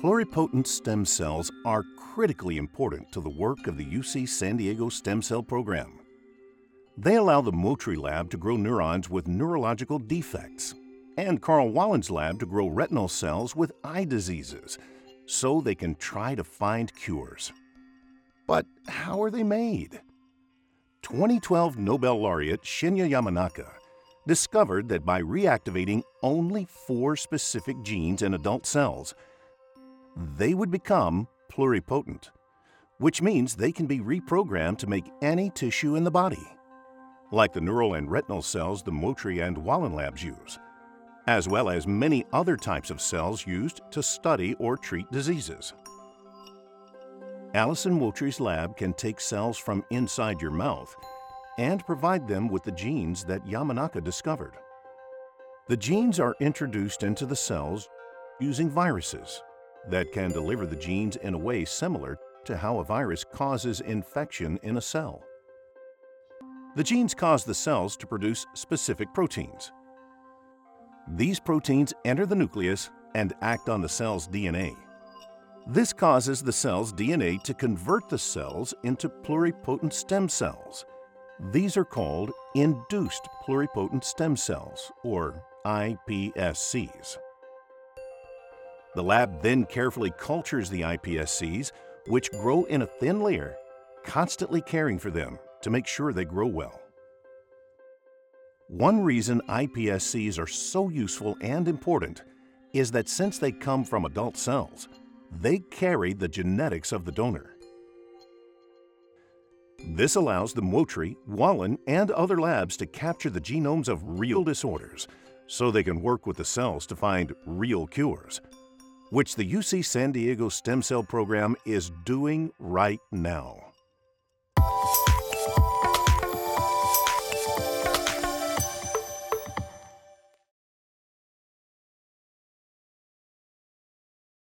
Pluripotent stem cells are critically important to the work of the UC San Diego Stem Cell Program. They allow the Muotri Lab to grow neurons with neurological defects, and Karl Wahlin's lab to grow retinal cells with eye diseases, so they can try to find cures. But how are they made? 2012 Nobel laureate Shinya Yamanaka discovered that by reactivating only four specific genes in adult cells, they would become pluripotent, which means they can be reprogrammed to make any tissue in the body, like the neural and retinal cells the Muotri and Wahlin labs use, as well as many other types of cells used to study or treat diseases. Alysson Muotri's lab can take cells from inside your mouth and provide them with the genes that Yamanaka discovered. The genes are introduced into the cells using viruses that can deliver the genes in a way similar to how a virus causes infection in a cell. The genes cause the cells to produce specific proteins. These proteins enter the nucleus and act on the cell's DNA. This causes the cell's DNA to convert the cells into pluripotent stem cells. These are called induced pluripotent stem cells, or iPSCs. The lab then carefully cultures the iPSCs, which grow in a thin layer, constantly caring for them to make sure they grow well. One reason iPSCs are so useful and important is that since they come from adult cells, they carry the genetics of the donor. This allows the Muotri, Wahlin, and other labs to capture the genomes of real disorders so they can work with the cells to find real cures which the UC San Diego Stem Cell Program is doing right now.